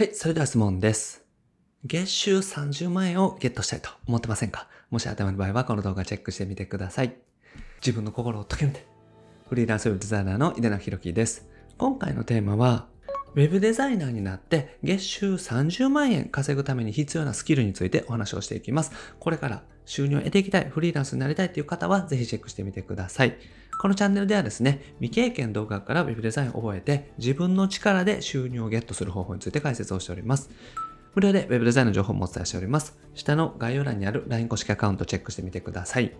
はい、それでは質問です。月収30万円をゲットしたいと思ってませんか？もし頭の場合はこの動画チェックしてみてください。自分の心を解けめて。フリーランスウェブデザイナーの井出名弘樹です。今回のテーマは、ウェブデザイナーになって月収30万円稼ぐために必要なスキルについてお話をしていきます。これから収入を得ていきたい、フリーランスになりたいという方はぜひチェックしてみてください。このチャンネルではですね、未経験動画から Web デザインを覚えて、自分の力で収入をゲットする方法について解説をしております。無料で Web デザインの情報もお伝えしております。下の概要欄にある LINE 公式アカウントチェックしてみてください。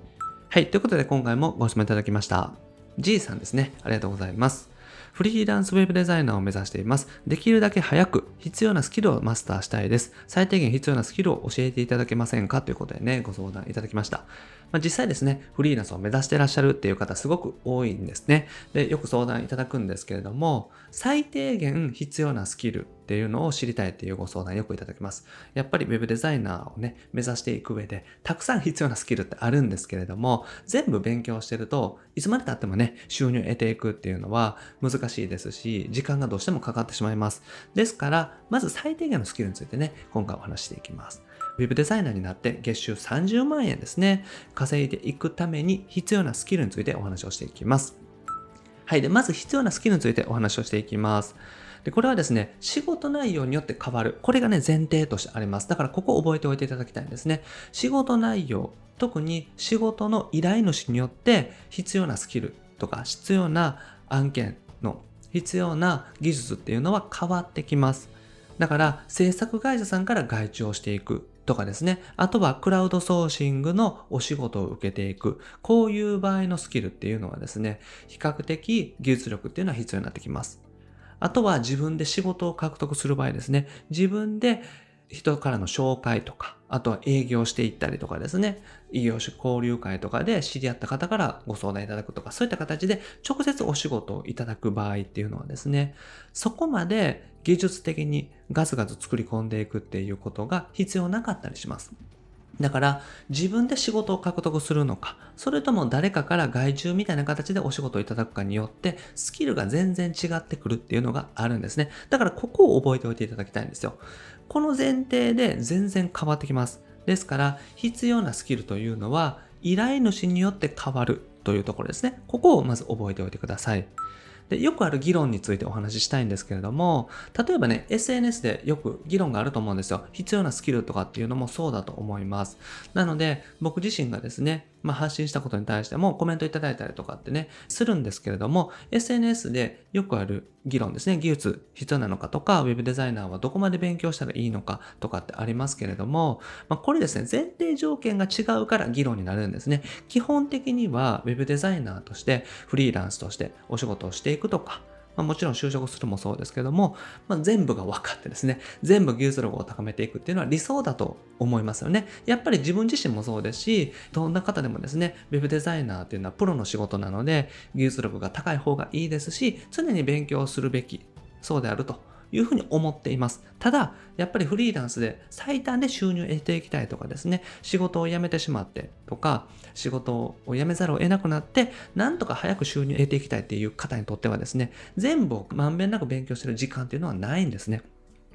はい、ということで今回もご質問いただきました。G さんですね。ありがとうございます。フリーランスウェブデザイナーを目指しています。できるだけ早く必要なスキルをマスターしたいです。最低限必要なスキルを教えていただけませんか？ということでね、ご相談いただきました。まあ、実際ですね、フリーランスを目指してらっしゃるっていう方すごく多いんですね。で、よく相談いただくんですけれども、最低限必要なスキルっていうのを知りたいっていうご相談よくいただきます。やっぱり Web デザイナーをね、目指していく上で、たくさん必要なスキルってあるんですけれども、全部勉強してると、いつまで経ってもね、収入を得ていくっていうのは難しいですし、時間がどうしてもかかってしまいます。ですから、まず最低限のスキルについてね、今回お話していきます。ウェブデザイナーになって月収30万円ですね、稼いでいくために必要なスキルについてお話をしていきます。はい。で、まず必要なスキルについてお話をしていきます。で、これはですね、仕事内容によって変わる。これがね、前提としてあります。だからここを覚えておいていただきたいんですね。仕事内容、特に仕事の依頼主によって必要なスキルとか必要な案件の必要な技術っていうのは変わってきます。だから制作会社さんから外注をしていくとかですね。あとはクラウドソーシングのお仕事を受けていく。こういう場合のスキルっていうのはですね、比較的技術力っていうのは必要になってきます。あとは自分で仕事を獲得する場合ですね。自分で人からの紹介とか、あとは営業していったりとかですね、異業種交流会とかで知り合った方からご相談いただくとか、そういった形で直接お仕事をいただく場合っていうのはですね、そこまで技術的にガツガツ作り込んでいくっていうことが必要なかったりします。だから自分で仕事を獲得するのか、それとも誰かから外注みたいな形でお仕事をいただくかによってスキルが全然違ってくるっていうのがあるんですね。だからここを覚えておいていただきたいんですよ。この前提で全然変わってきます。ですから必要なスキルというのは依頼主によって変わるというところですね。ここをまず覚えておいてください。で、よくある議論についてお話ししたいんですけれども、例えばね、SNS でよく議論があると思うんですよ。必要なスキルとかっていうのもそうだと思います。なので、僕自身がですね、まあ、発信したことに対してもコメントいただいたりとかってね、するんですけれども、SNS でよくある議論ですね、技術必要なのかとか、ウェブデザイナーはどこまで勉強したらいいのかとかってありますけれども、まあ、これですね、前提条件が違うから議論になるんですね。基本的には web デザイナーとしてフリーランスとしてお仕事をしていくとか、まあ、もちろん就職するもそうですけども、まあ、全部が分かってですね、全部技術力を高めていくっていうのは理想だと思いますよね。やっぱり自分自身もそうですし、どんな方でもですね、web デザイナーっていうのはプロの仕事なので、技術力が高い方がいいですし、常に勉強するべき、そうであるというふうに思っています。ただ、やっぱりフリーランスで最短で収入を得ていきたいとかですね、仕事を辞めてしまってとか、仕事を辞めざるを得なくなって、なんとか早く収入を得ていきたいっていう方にとってはですね、全部をまんべんなく勉強してる時間っていうのはないんですね。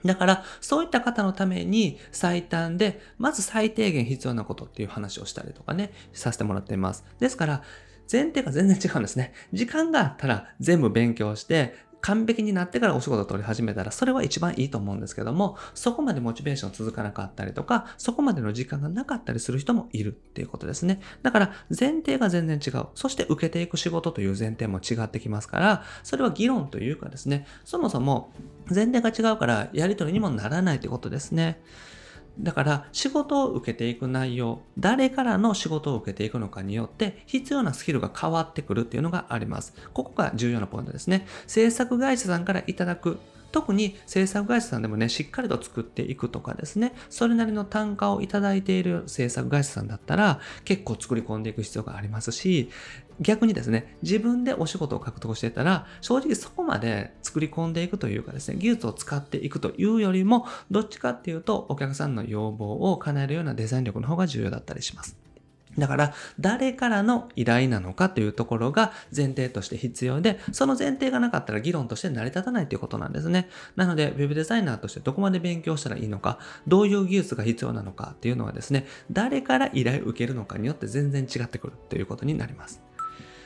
だから、そういった方のために最短で、まず最低限必要なことっていう話をしたりとかね、させてもらっています。ですから、前提が全然違うんですね。時間があったら全部勉強して、完璧になってからお仕事を取り始めたら、それは一番いいと思うんですけども、そこまでモチベーション続かなかったりとか、そこまでの時間がなかったりする人もいるっていうことですね。だから前提が全然違う。そして受けていく仕事という前提も違ってきますから、それは議論というかですね、そもそも前提が違うからやり取りにもならないということですね。だから仕事を受けていく内容、誰からの仕事を受けていくのかによって必要なスキルが変わってくるっていうのがあります。ここが重要なポイントですね。制作会社さんからいただく特に制作会社さんでもね、しっかりと作っていくとかですね、それなりの単価をいただいている制作会社さんだったら、結構作り込んでいく必要がありますし、逆にですね、自分でお仕事を獲得してたら、正直そこまで作り込んでいくというかですね、技術を使っていくというよりも、どっちかっていうと、お客さんの要望を叶えるようなデザイン力の方が重要だったりします。だから、誰からの依頼なのかというところが前提として必要で、その前提がなかったら議論として成り立たないということなんですね。なので、ウェブデザイナーとしてどこまで勉強したらいいのか、どういう技術が必要なのかっていうのはですね、誰から依頼を受けるのかによって全然違ってくるということになります。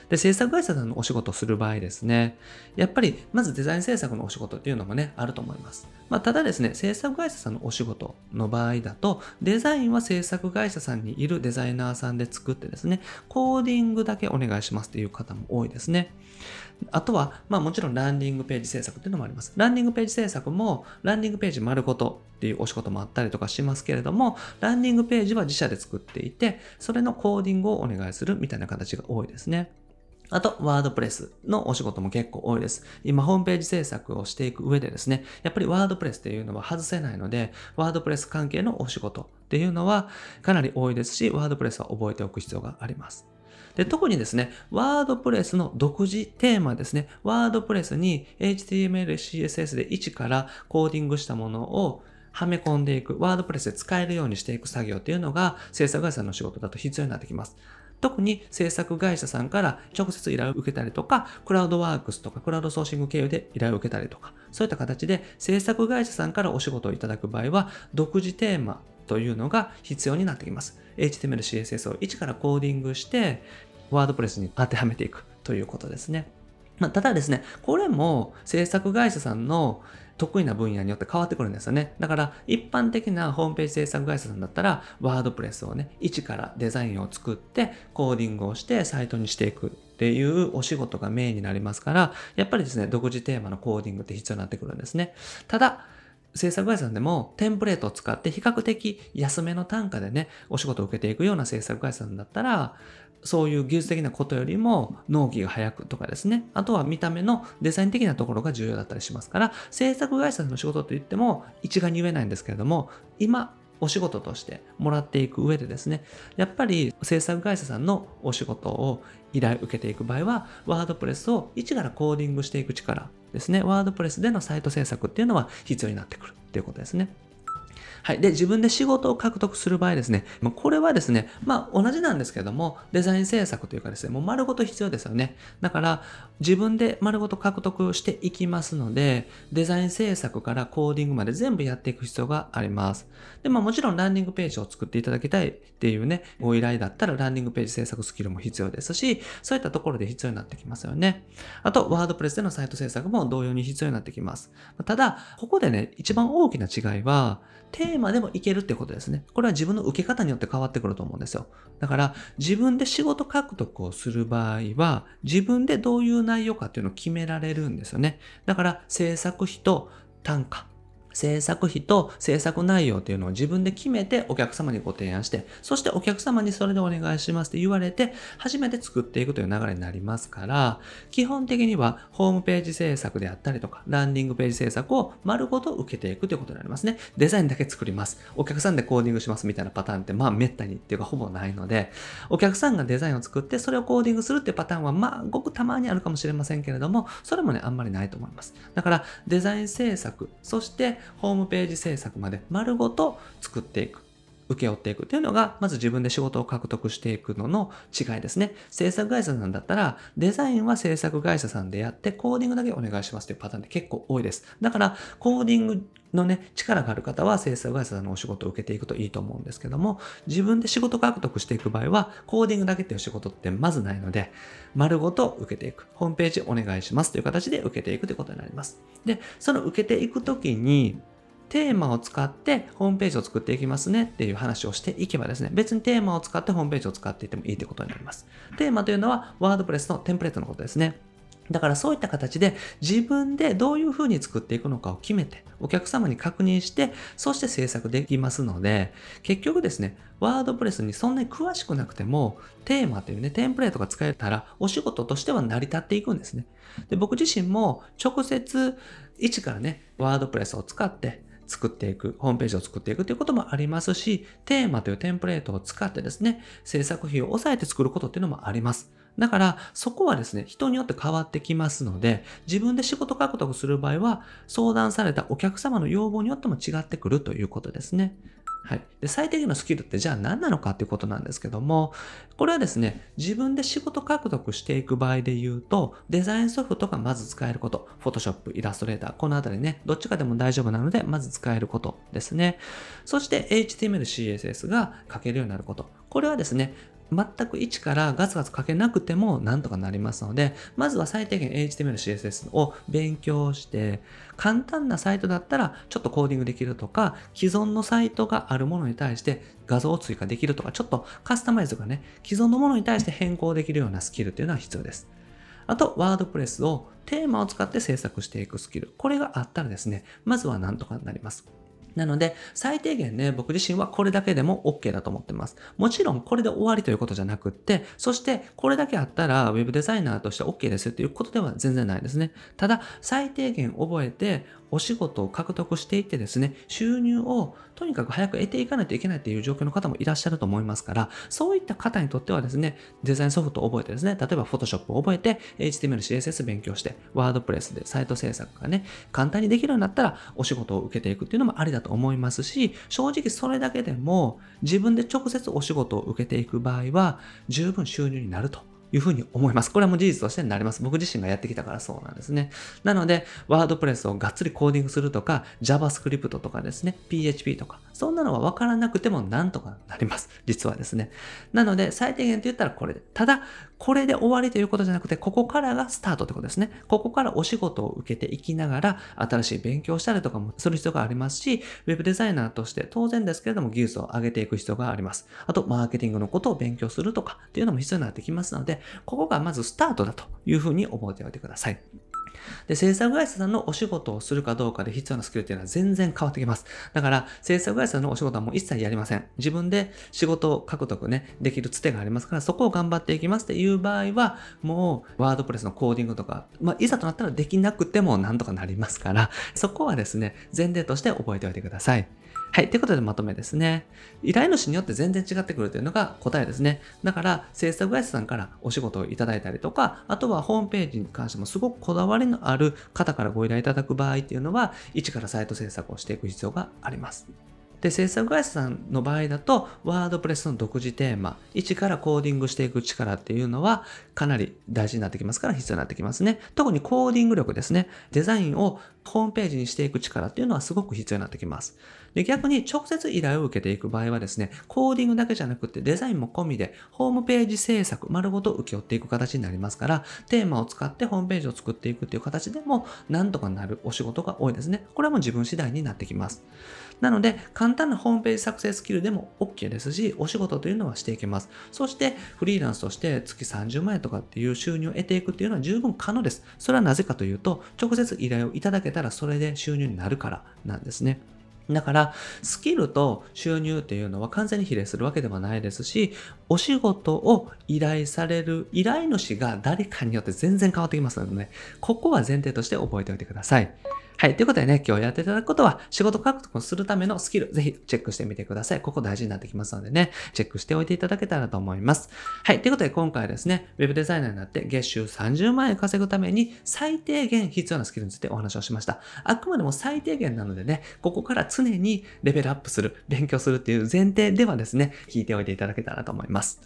で、制作会社さんのお仕事をする場合ですね、やっぱり、まずデザイン制作のお仕事っていうのもね、あると思います。まあ、ただですね、制作会社さんのお仕事の場合だと、デザインは制作会社さんにいるデザイナーさんで作ってですね、コーディングだけお願いしますっていう方も多いですね。あとは、まあもちろんランディングページ制作っていうのもあります。ランディングページ制作も、ランディングページ丸ごとっていうお仕事もあったりとかしますけれども、ランディングページは自社で作っていて、それのコーディングをお願いするみたいな形が多いですね。あと、ワードプレスのお仕事も結構多いです。今、ホームページ制作をしていく上でですね、やっぱりワードプレスっていうのは外せないので、ワードプレス関係のお仕事っていうのはかなり多いですし、ワードプレスは覚えておく必要があります。で特にですね、ワードプレスの独自テーマですね、ワードプレスに HTML、CSS で1からコーディングしたものをはめ込んでいく、ワードプレスで使えるようにしていく作業っていうのが制作会社の仕事だと必要になってきます。特に制作会社さんから直接依頼を受けたりとか、クラウドワークスとかクラウドソーシング経由で依頼を受けたりとか、そういった形で制作会社さんからお仕事をいただく場合は、独自テーマというのが必要になってきます。HTML、CSS を一からコーディングして、ワードプレスに当てはめていくということですね。まあ、ただですね、これも制作会社さんの得意な分野によって変わってくるんですよね。だから一般的なホームページ制作会社さんだったら、ワードプレスをね、一からデザインを作って、コーディングをしてサイトにしていくっていうお仕事がメインになりますから、やっぱりですね、独自テーマのコーディングって必要になってくるんですね。ただ、制作会社さんでもテンプレートを使って比較的安めの単価でね、お仕事を受けていくような制作会社さんだったら、そういう技術的なことよりも納期が早くとかですね。あとは見た目のデザイン的なところが重要だったりしますから、制作会社の仕事といっても一概に言えないんですけれども、今お仕事としてもらっていく上でですね、やっぱり制作会社さんのお仕事を依頼受けていく場合は、ワードプレスを一からコーディングしていく力ですね、ワードプレスでのサイト制作っていうのは必要になってくるっていうことですね。はい。で、自分で仕事を獲得する場合ですね、まあ、これはですね、まあ同じなんですけども、デザイン制作というかですね、もう丸ごと必要ですよね。だから、自分で丸ごと獲得していきますので、デザイン制作からコーディングまで全部やっていく必要があります。で、まあもちろんランディングページを作っていただきたいっていうね、ご依頼だったらランディングページ制作スキルも必要ですし、そういったところで必要になってきますよね。あと、ワードプレスでのサイト制作も同様に必要になってきます。ただ、ここでね、一番大きな違いは、テーマでもいけるってことですね。これは自分の受け方によって変わってくると思うんですよ。だから自分で仕事獲得をする場合は自分でどういう内容かっていうのを決められるんですよね。だから制作費と単価制作費と制作内容っていうのを自分で決めてお客様にご提案して、そしてお客様にそれでお願いしますって言われて、初めて作っていくという流れになりますから、基本的にはホームページ制作であったりとか、ランディングページ制作を丸ごと受けていくということになりますね。デザインだけ作ります。お客さんでコーディングしますみたいなパターンって、まあ滅多にっていうかほぼないので、お客さんがデザインを作って、それをコーディングするっていうパターンは、まあごくたまにあるかもしれませんけれども、それもね、あんまりないと思います。だから、デザイン制作、そしてホームページ制作まで丸ごと作っていく。請け負っていくというのが、まず自分で仕事を獲得していくのの違いですね。制作会社さんだったら、デザインは制作会社さんでやって、コーディングだけお願いしますというパターンって結構多いです。だから、コーディングのね、力がある方は制作会社さんのお仕事を受けていくといいと思うんですけども、自分で仕事獲得していく場合は、コーディングだけっていう仕事ってまずないので、丸ごと受けていく。ホームページお願いしますという形で受けていくということになります。で、その受けていくときに、テーマを使ってホームページを作っていきますねっていう話をしていけばですね、別にテーマを使ってホームページを使っていってもいいということになります。テーマというのはワードプレスのテンプレートのことですね。だからそういった形で自分でどういうふうに作っていくのかを決めてお客様に確認してそして制作できますので結局ですねワードプレスにそんなに詳しくなくてもテーマというねテンプレートが使えたらお仕事としては成り立っていくんですねで僕自身も直接一からねワードプレスを使って作っていく、ホームページを作っていくということもありますし、テーマというテンプレートを使ってですね、制作費を抑えて作ることっていうのもあります。だから、そこはですね、人によって変わってきますので、自分で仕事獲得する場合は、相談されたお客様の要望によっても違ってくるということですね。はい。で、最低限のスキルってじゃあ何なのかっていうことなんですけども、これはですね、自分で仕事獲得していく場合で言うと、デザインソフトがまず使えること、Photoshop、イラストレーター、このあたりね、どっちかでも大丈夫なので、まず使えることですね。そして HTML、CSS が書けるようになること。これはですね、全く一からガツガツ書けなくてもなんとかなりますので、まずは最低限 HTML、CSS を勉強して、簡単なサイトだったらちょっとコーディングできるとか、既存のサイトがあるものに対して画像を追加できるとか、ちょっとカスタマイズがね、既存のものに対して変更できるようなスキルっていうのは必要です。あと、ワードプレスをテーマを使って制作していくスキル。これがあったらですね、まずはなんとかなります。なので、最低限ね、僕自身はこれだけでも OK だと思ってます。もちろんこれで終わりということじゃなくって、そしてこれだけあったらウェブデザイナーとして OK ですっていうことでは全然ないですね。ただ、最低限覚えて、お仕事を獲得していってですね、収入をとにかく早く得ていかないといけないっていう状況の方もいらっしゃると思いますから、そういった方にとってはですね、デザインソフトを覚えてですね、例えば Photoshop を覚えて、HTML、CSS 勉強して、WordPress でサイト制作がね、簡単にできるようになったら、お仕事を受けていくっていうのもありだと思いますし、正直それだけでも、自分で直接お仕事を受けていく場合は、十分収入になるというふうに思います。これはもう事実としてになります。僕自身がやってきたからそうなんですね。なので、ワードプレスをがっつりコーディングするとか、JavaScript とかですね、PHP とか、そんなのはわからなくてもなんとかなります。実はですね。なので、最低限って言ったらこれで。ただ、これで終わりということじゃなくて、ここからがスタートってことですね。ここからお仕事を受けていきながら、新しい勉強したりとかもする必要がありますし、ウェブデザイナーとして当然ですけれども技術を上げていく必要があります。あと、マーケティングのことを勉強するとかっていうのも必要になってきますので、ここがまずスタートだというふうに覚えておいてください。で、制作会社さんのお仕事をするかどうかで必要なスキルっていうのは全然変わってきます。だから、制作会社さんのお仕事はもう一切やりません。自分で仕事を獲得ね、できるつてがありますから、そこを頑張っていきますっていう場合は、もう、ワードプレスのコーディングとか、まあ、いざとなったらできなくてもなんとかなりますから、そこはですね、前提として覚えておいてください。はい。ということでまとめですね。依頼主によって全然違ってくるというのが答えですね。だから、制作会社さんからお仕事をいただいたりとか、あとはホームページに関してもすごくこだわりのある方からご依頼いただく場合っていうのは、一からサイト制作をしていく必要があります。で、制作会社さんの場合だと、ワードプレスの独自テーマ、一からコーディングしていく力っていうのは、かなり大事になってきますから必要になってきますね。特にコーディング力ですね。デザインをホームページにしていく力っていうのはすごく必要になってきます。で、逆に直接依頼を受けていく場合はですね、コーディングだけじゃなくてデザインも込みで、ホームページ制作丸ごと請け負っていく形になりますから、テーマを使ってホームページを作っていくっていう形でも、なんとかなるお仕事が多いですね。これはもう自分次第になってきます。なので、簡単なホームページ作成スキルでも OK ですし、お仕事というのはしていけます。そして、フリーランスとして月30万円とかっていう収入を得ていくっていうのは十分可能です。それはなぜかというと、直接依頼をいただけたらそれで収入になるからなんですね。だから、スキルと収入っていうのは完全に比例するわけではないですし、お仕事を依頼される依頼主が誰かによって全然変わってきますのでね、ここは前提として覚えておいてください。はい。ということでね、今日やっていただくことは、仕事獲得するためのスキル、ぜひチェックしてみてください。ここ大事になってきますのでね、チェックしておいていただけたらと思います。はい。ということで、今回はですね、ウェブデザイナーになって月収30万円稼ぐために、最低限必要なスキルについてお話をしました。あくまでも最低限なのでね、ここから常にレベルアップする、勉強するっていう前提ではですね、聞いておいていただけたらと思います。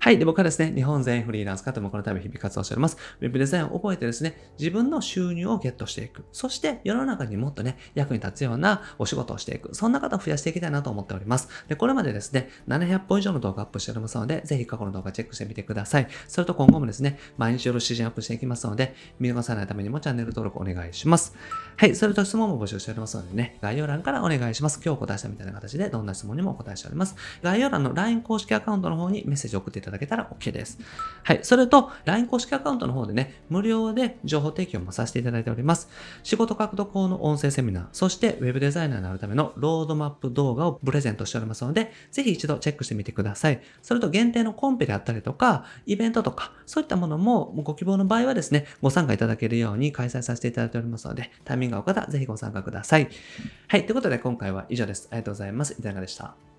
はい。で、僕はですね、日本全員フリーランス方もこのため日々活動しております。ウェブデザインを覚えてですね、自分の収入をゲットしていく。そして世の中にもっとね、役に立つようなお仕事をしていく。そんな方を増やしていきたいなと思っております。で、これまでですね、700本以上の動画アップしておりますので、ぜひ過去の動画チェックしてみてください。それと今後もですね、毎日夜7時アップしていきますので、見逃さないためにもチャンネル登録お願いします。はい。それと質問も募集しておりますのでね、概要欄からお願いします。今日お答えしたみたいな形で、どんな質問にもお答えしております。概要欄の LINE 公式アカウントの方にメッセージを送っていただけたら OK です。。はい。それと、LINE 公式アカウントの方でね、無料で情報提供もさせていただいております。仕事獲得法の音声セミナー、そして Web デザイナーになるためのロードマップ動画をプレゼントしておりますので、ぜひ一度チェックしてみてください。それと限定のコンペであったりとか、イベントとか、そういったものもご希望の場合はですね、ご参加いただけるように開催させていただいておりますので、タイミングが合う方、ぜひご参加ください。はい。ということで今回は以上です。ありがとうございます。いかがでした？